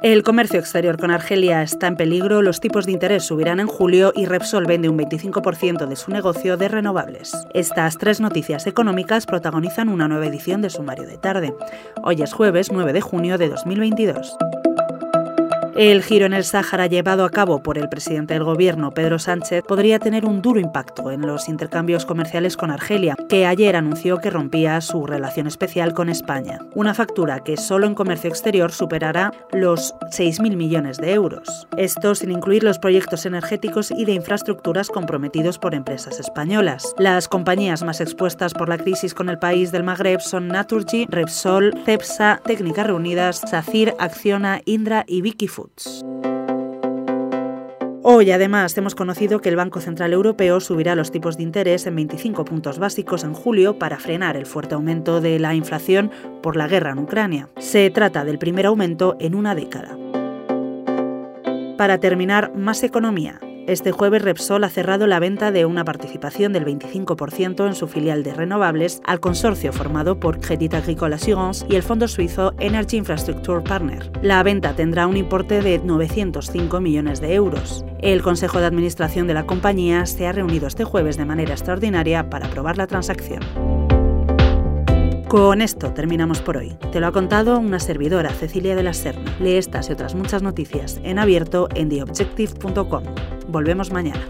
El comercio exterior con Argelia está en peligro, los tipos de interés subirán en julio y Repsol vende un 25% de su negocio de renovables. Estas tres noticias económicas protagonizan una nueva edición de Sumario de Tarde. Hoy es jueves 9 de junio de 2022. El giro en el Sáhara llevado a cabo por el presidente del gobierno, Pedro Sánchez, podría tener un duro impacto en los intercambios comerciales con Argelia, que ayer anunció que rompía su relación especial con España. Una factura que solo en comercio exterior superará los 6.000 millones de euros. Esto sin incluir los proyectos energéticos y de infraestructuras comprometidos por empresas españolas. Las compañías más expuestas por la crisis con el país del Magreb son Naturgy, Repsol, Cepsa, Técnicas Reunidas, SACIR, Acciona, Indra y Vicky Hoy, además, hemos conocido que el Banco Central Europeo subirá los tipos de interés en 25 puntos básicos en julio para frenar el fuerte aumento de la inflación por la guerra en Ucrania. Se trata del primer aumento en una década. Para terminar, más economía. Este jueves Repsol ha cerrado la venta de una participación del 25% en su filial de renovables al consorcio formado por Crédit Agricole Assurance y el fondo suizo Energy Infrastructure Partner. La venta tendrá un importe de 905 millones de euros. El Consejo de Administración de la compañía se ha reunido este jueves de manera extraordinaria para aprobar la transacción. Con esto terminamos por hoy. Te lo ha contado una servidora, Cecilia de la Serna. Lee estas y otras muchas noticias en abierto en theobjective.com. Volvemos mañana.